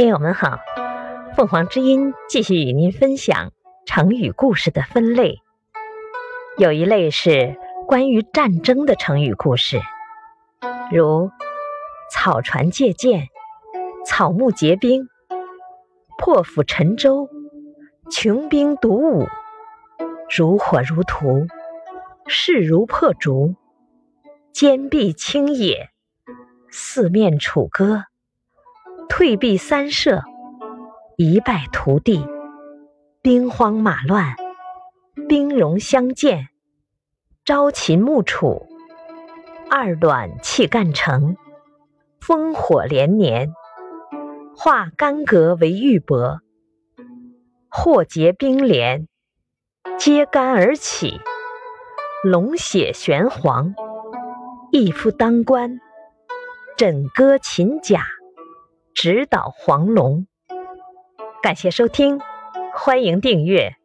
听友们好，凤凰之音继续与您分享成语故事的分类。有一类是关于战争的成语故事，如草船借箭、草木皆兵、破釜沉舟、穷兵黩武、如火如荼、势如破竹、坚壁清野、四面楚歌。退避三舍，一败涂地，兵荒马乱，兵戎相见，朝秦暮楚，二卵气干城，烽火连年，化干戈为玉帛，祸结冰连，揭竿而起，龙血玄黄，一夫当关，枕戈擒甲。指导黄龙，感谢收听，欢迎订阅。